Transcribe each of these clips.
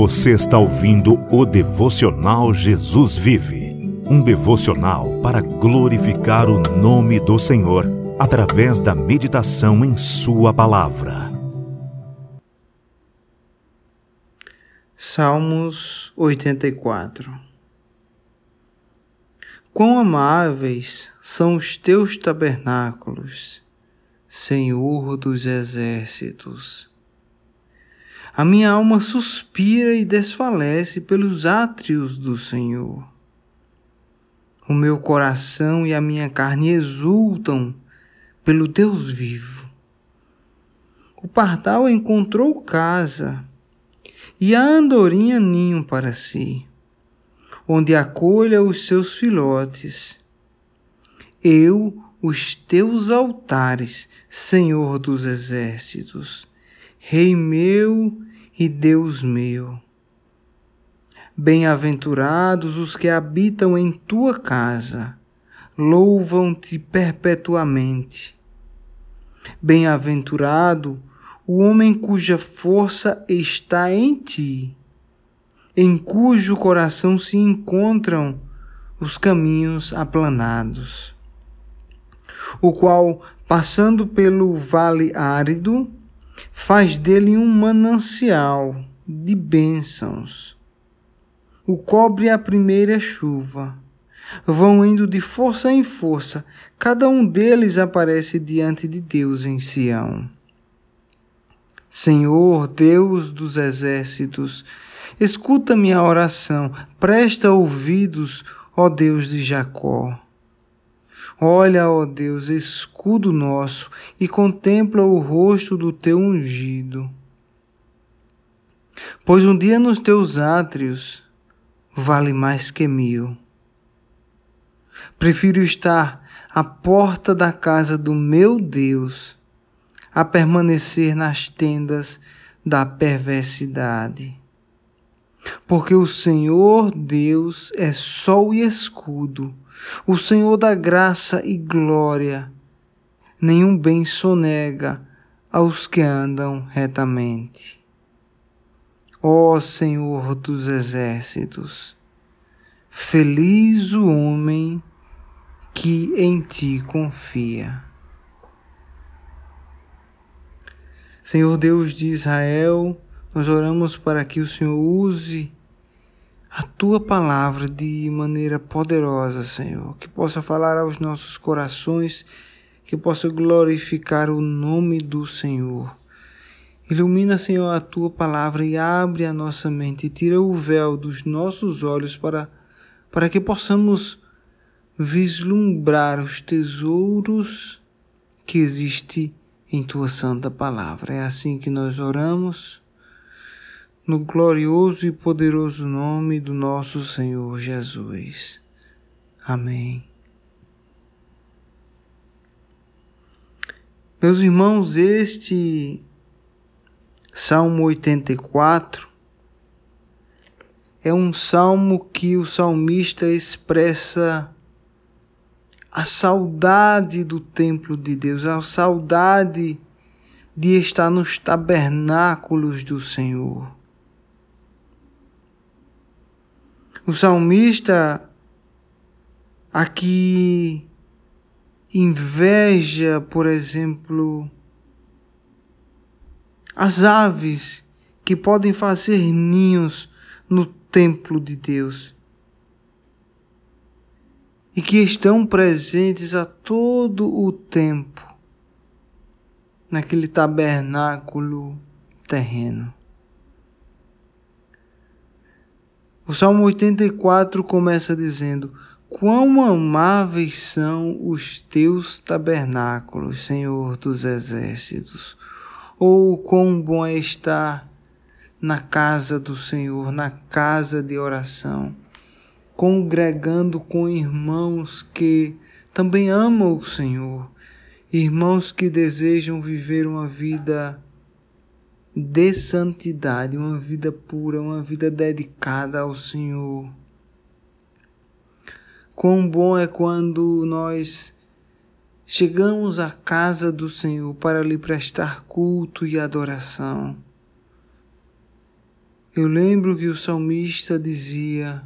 Você está ouvindo o devocional Jesus Vive, um devocional para glorificar o nome do Senhor através da meditação em Sua palavra. Salmos 84 Quão amáveis são os teus tabernáculos, Senhor dos exércitos! A minha alma suspira e desfalece pelos átrios do Senhor. O meu coração e a minha carne exultam pelo Deus vivo. O pardal encontrou casa e a andorinha ninho para si, onde acolha os seus filhotes. Eu, os teus altares, Senhor dos exércitos Rei meu e Deus meu. Bem-aventurados os que habitam em tua casa, louvam-te perpetuamente. Bem-aventurado o homem cuja força está em ti, em cujo coração se encontram os caminhos aplanados, o qual, passando pelo vale árido, faz dele um manancial de bênçãos. O cobre a primeira chuva. Vão indo de força em força, cada um deles aparece diante de Deus em Sião. Senhor, Deus dos exércitos, escuta minha oração, presta ouvidos, ó Deus de Jacó. Olha, ó Deus, escudo nosso, e contempla o rosto do teu ungido. Pois um dia nos teus átrios vale mais que mil. Prefiro estar à porta da casa do meu Deus a permanecer nas tendas da perversidade. Porque o Senhor Deus é sol e escudo o Senhor da graça e glória, nenhum bem sonega aos que andam retamente. Ó Senhor dos exércitos, feliz o homem que em ti confia. Senhor Deus de Israel, nós oramos para que o Senhor use a tua palavra de maneira poderosa, Senhor, que possa falar aos nossos corações, que possa glorificar o nome do Senhor. Ilumina, Senhor, a tua palavra e abre a nossa mente, tira o véu dos nossos olhos para, para que possamos vislumbrar os tesouros que existem em tua santa palavra. É assim que nós oramos no glorioso e poderoso nome do nosso Senhor Jesus. Amém. Meus irmãos, este Salmo 84 é um salmo que o salmista expressa a saudade do templo de Deus, a saudade de estar nos tabernáculos do Senhor. O salmista aqui inveja, por exemplo, as aves que podem fazer ninhos no templo de Deus e que estão presentes a todo o tempo naquele tabernáculo terreno. O Salmo 84 começa dizendo: Quão amáveis são os teus tabernáculos, Senhor dos exércitos! Ou quão bom é estar na casa do Senhor, na casa de oração, congregando com irmãos que também amam o Senhor, irmãos que desejam viver uma vida de santidade, uma vida pura, uma vida dedicada ao Senhor. Quão bom é quando nós chegamos à casa do Senhor para lhe prestar culto e adoração. Eu lembro que o salmista dizia: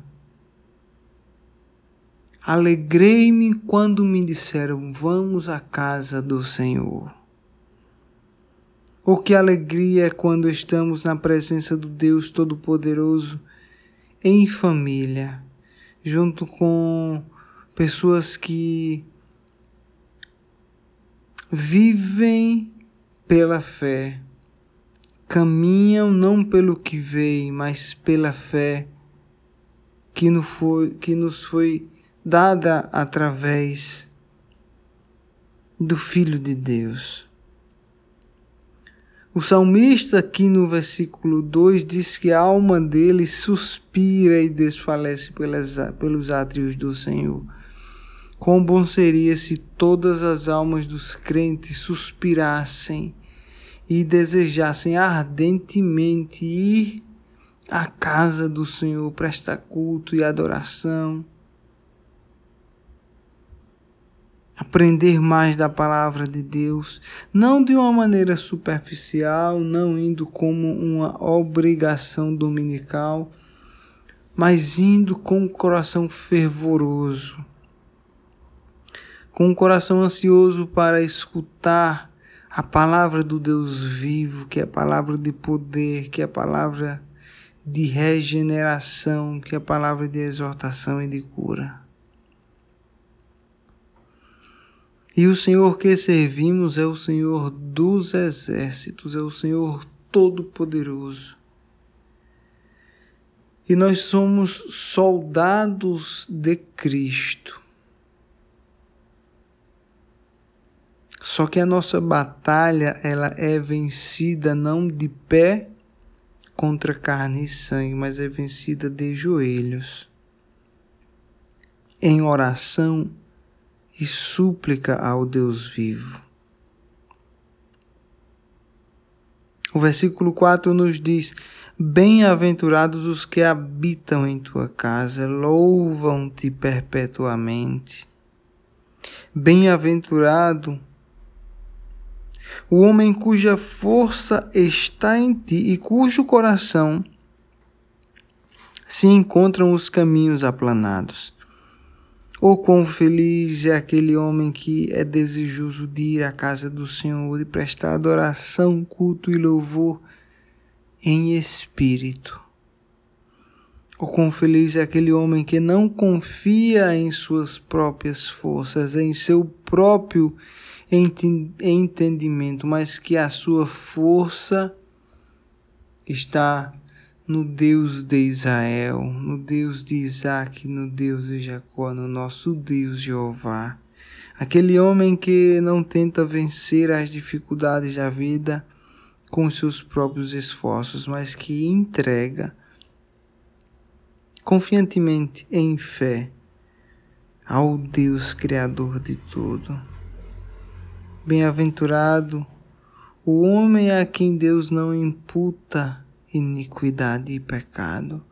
Alegrei-me quando me disseram: Vamos à casa do Senhor. Oh, que alegria é quando estamos na presença do Deus Todo-Poderoso, em família, junto com pessoas que vivem pela fé, caminham não pelo que veem, mas pela fé que foi, que nos foi dada através do Filho de Deus. O salmista, aqui no versículo 2, diz que a alma dele suspira e desfalece pelas, pelos átrios do Senhor. Quão bom seria se todas as almas dos crentes suspirassem e desejassem ardentemente ir à casa do Senhor, prestar culto e adoração aprender mais da palavra de Deus, não de uma maneira superficial, não indo como uma obrigação dominical, mas indo com um coração fervoroso, com um coração ansioso para escutar a palavra do Deus vivo, que é a palavra de poder, que é a palavra de regeneração, que é a palavra de exortação e de cura. E o Senhor que servimos é o Senhor dos exércitos, é o Senhor Todo-Poderoso. E nós somos soldados de Cristo. Só que a nossa batalha, ela é vencida não de pé contra carne e sangue, mas é vencida de joelhos. Em oração e súplica ao Deus vivo. O versículo 4 nos diz: Bem-aventurados os que habitam em tua casa, louvam-te perpetuamente. Bem-aventurado o homem cuja força está em ti e cujo coração se encontram os caminhos aplanados. Oh, quão feliz é aquele homem que é desejoso de ir à casa do Senhor e prestar adoração, culto e louvor em espírito. Oh, quão feliz é aquele homem que não confia em suas próprias forças, em seu próprio entendimento, mas que a sua força está no Deus de Israel, no Deus de Isaac, no Deus de Jacó, no nosso Deus Jeová. Aquele homem que não tenta vencer as dificuldades da vida com seus próprios esforços, mas que entrega confiantemente em fé ao Deus Criador de tudo. Bem-aventurado o homem a quem Deus não imputa iniquidade e pecado,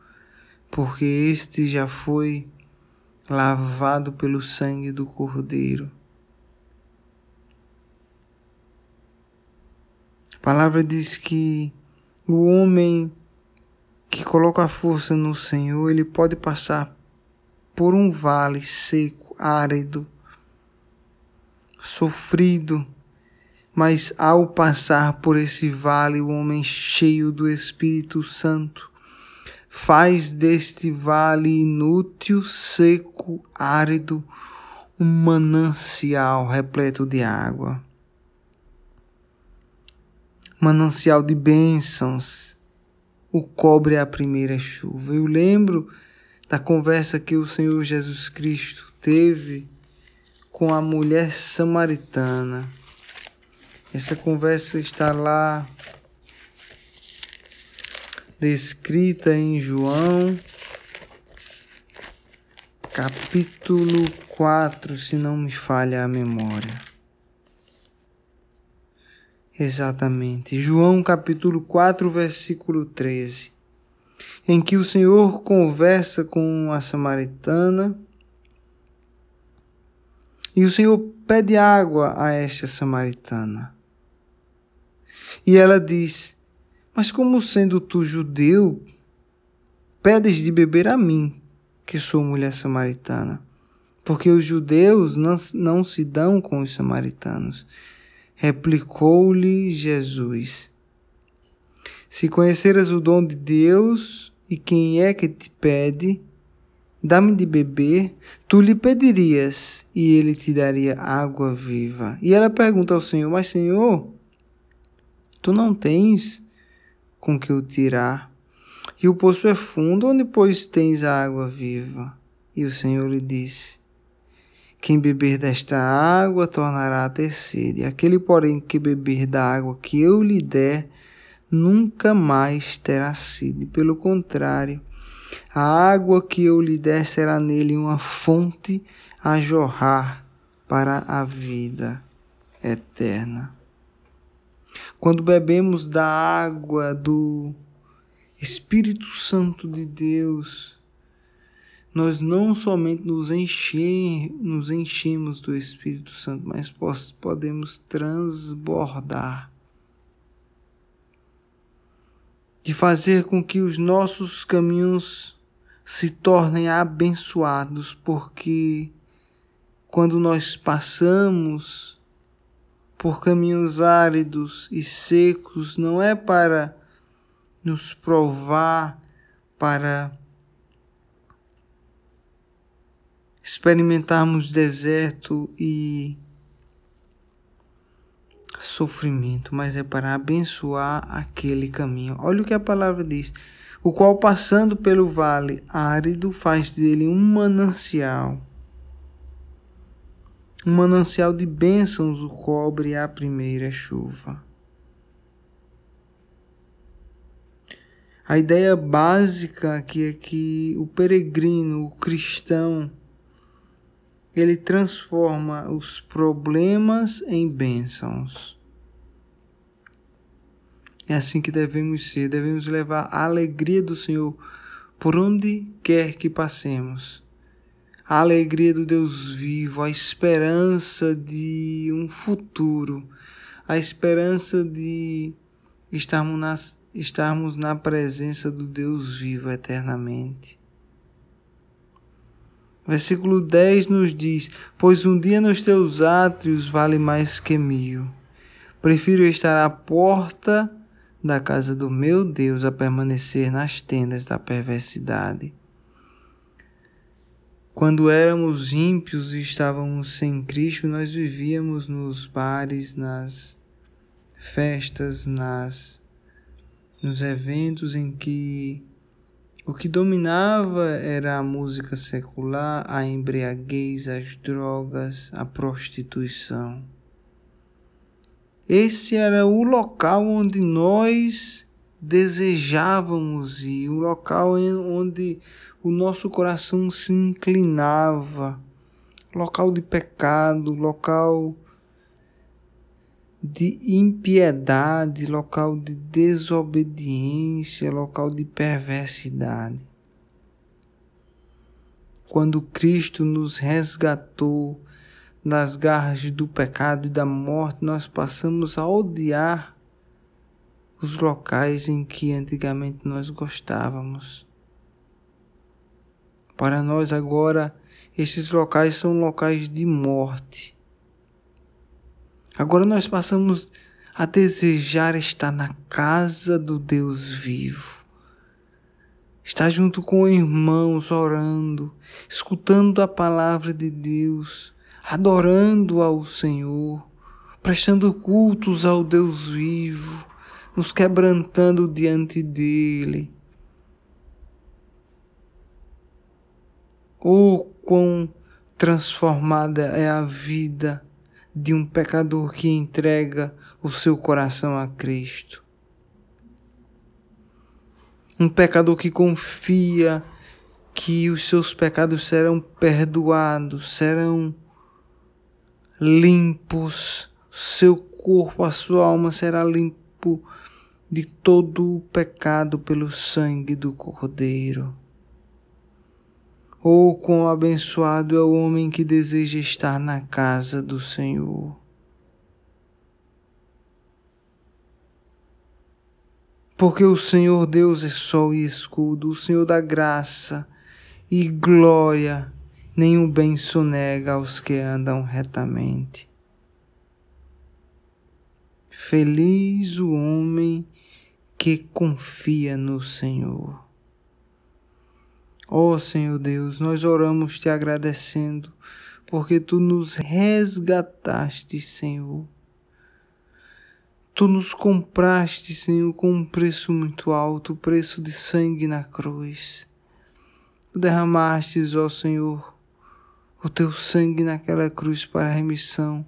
porque este já foi lavado pelo sangue do Cordeiro. A palavra diz que o homem que coloca a força no Senhor, ele pode passar por um vale seco, árido, sofrido, mas ao passar por esse vale, o homem cheio do Espírito Santo faz deste vale inútil, seco, árido, um manancial repleto de água. Manancial de bênçãos, o cobre a primeira chuva. Eu lembro da conversa que o Senhor Jesus Cristo teve com a mulher samaritana essa conversa está lá descrita em João, capítulo 4, se não me falha a memória. Exatamente. João capítulo 4, versículo 13. Em que o Senhor conversa com a samaritana e o Senhor pede água a esta samaritana. E ela diz: Mas como sendo tu judeu, pedes de beber a mim, que sou mulher samaritana? Porque os judeus não, não se dão com os samaritanos. Replicou-lhe Jesus: Se conheceras o dom de Deus e quem é que te pede, dá-me de beber, tu lhe pedirias e ele te daria água viva. E ela pergunta ao Senhor: Mas, Senhor, tu não tens com que o tirar, e o poço é fundo, onde pois tens a água viva? E o Senhor lhe disse: quem beber desta água tornará a ter sede. Aquele, porém, que beber da água que eu lhe der, nunca mais terá sede. Pelo contrário, a água que eu lhe der será nele uma fonte a jorrar para a vida eterna. Quando bebemos da água do Espírito Santo de Deus, nós não somente nos, encher, nos enchemos do Espírito Santo, mas podemos transbordar. E fazer com que os nossos caminhos se tornem abençoados, porque quando nós passamos por caminhos áridos e secos, não é para nos provar, para experimentarmos deserto e sofrimento, mas é para abençoar aquele caminho. Olha o que a palavra diz: o qual passando pelo vale árido faz dele um manancial. Um manancial de bênçãos o cobre a primeira chuva. A ideia básica aqui é que o peregrino, o cristão, ele transforma os problemas em bênçãos. É assim que devemos ser, devemos levar a alegria do Senhor por onde quer que passemos. A alegria do Deus vivo, a esperança de um futuro, a esperança de estarmos, nas, estarmos na presença do Deus vivo eternamente. Versículo 10 nos diz: Pois um dia nos teus átrios vale mais que mil. Prefiro estar à porta da casa do meu Deus a permanecer nas tendas da perversidade. Quando éramos ímpios e estávamos sem Cristo, nós vivíamos nos bares, nas festas, nas nos eventos em que o que dominava era a música secular, a embriaguez, as drogas, a prostituição. Esse era o local onde nós desejávamos ir, o local onde o nosso coração se inclinava, local de pecado, local de impiedade, local de desobediência, local de perversidade. Quando Cristo nos resgatou das garras do pecado e da morte, nós passamos a odiar os locais em que antigamente nós gostávamos. Para nós agora, esses locais são locais de morte Agora nós passamos a desejar estar na casa do Deus vivo. Estar junto com irmãos orando, escutando a palavra de Deus, adorando ao Senhor, prestando cultos ao Deus vivo, nos quebrantando diante dele. Oh, quão transformada é a vida de um pecador que entrega o seu coração a Cristo. Um pecador que confia que os seus pecados serão perdoados, serão limpos, seu corpo, a sua alma será limpo de todo o pecado pelo sangue do Cordeiro. Oh, quão abençoado é o homem que deseja estar na casa do Senhor. Porque o Senhor Deus é sol e escudo, o Senhor da graça e glória, nenhum bem sonega aos que andam retamente. Feliz o homem que confia no Senhor. Ó oh, Senhor Deus, nós oramos te agradecendo, porque tu nos resgataste, Senhor. Tu nos compraste, Senhor, com um preço muito alto, o preço de sangue na cruz. Tu derramastes, ó Senhor, o teu sangue naquela cruz para a remissão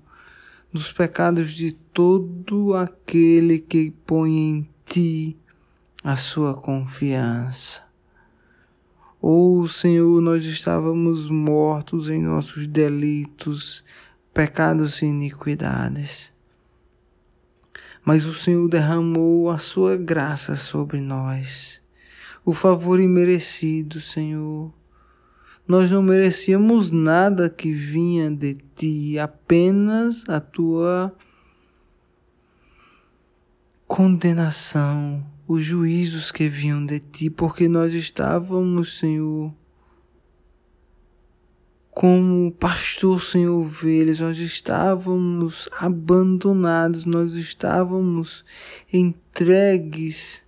dos pecados de todo aquele que põe em ti a sua confiança. Oh Senhor, nós estávamos mortos em nossos delitos, pecados e iniquidades. Mas o Senhor derramou a sua graça sobre nós, o favor imerecido, Senhor nós não merecíamos nada que vinha de ti, apenas a tua condenação, os juízos que vinham de ti, porque nós estávamos, Senhor, como pastor sem ovelhas, nós estávamos abandonados, nós estávamos entregues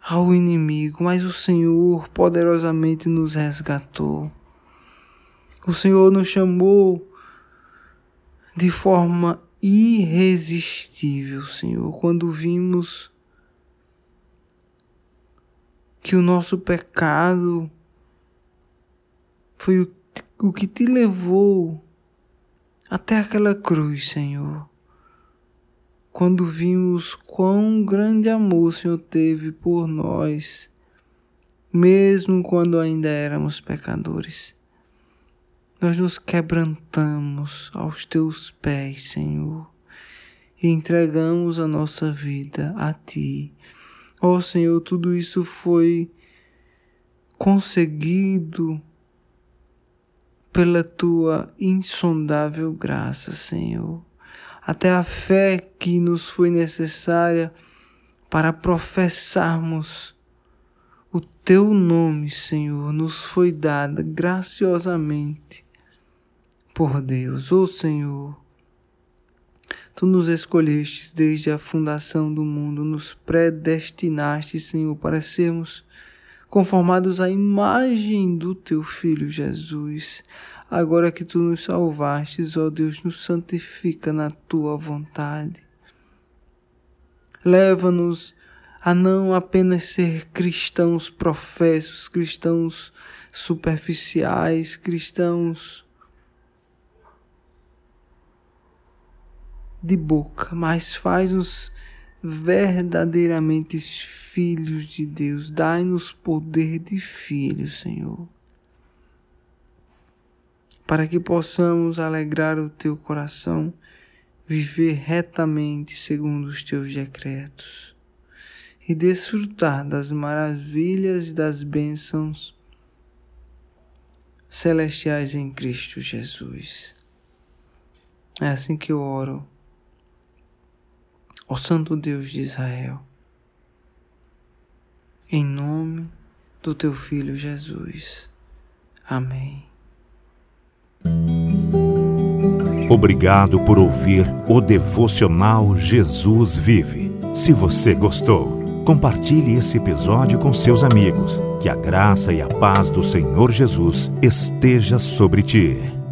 ao inimigo, mas o Senhor poderosamente nos resgatou. O Senhor nos chamou de forma irresistível, Senhor, quando vimos que o nosso pecado foi o que te levou até aquela cruz, Senhor quando vimos quão grande amor o Senhor teve por nós, mesmo quando ainda éramos pecadores. Nós nos quebrantamos aos teus pés, Senhor, e entregamos a nossa vida a ti. Ó oh, Senhor, tudo isso foi conseguido pela tua insondável graça, Senhor até a fé que nos foi necessária para professarmos o teu nome, Senhor, nos foi dada graciosamente por Deus. Ó oh, Senhor, tu nos escolhestes desde a fundação do mundo, nos predestinaste, Senhor, para sermos conformados à imagem do teu Filho Jesus Agora que tu nos salvastes, ó Deus, nos santifica na tua vontade. Leva-nos a não apenas ser cristãos professos, cristãos superficiais, cristãos de boca, mas faz-nos verdadeiramente filhos de Deus. Dai-nos poder de filhos, Senhor para que possamos alegrar o teu coração, viver retamente segundo os teus decretos e desfrutar das maravilhas e das bênçãos celestiais em Cristo Jesus. É assim que eu oro, ó Santo Deus de Israel, em nome do teu Filho Jesus. Amém. Obrigado por ouvir o devocional Jesus Vive. Se você gostou, compartilhe esse episódio com seus amigos. Que a graça e a paz do Senhor Jesus esteja sobre ti.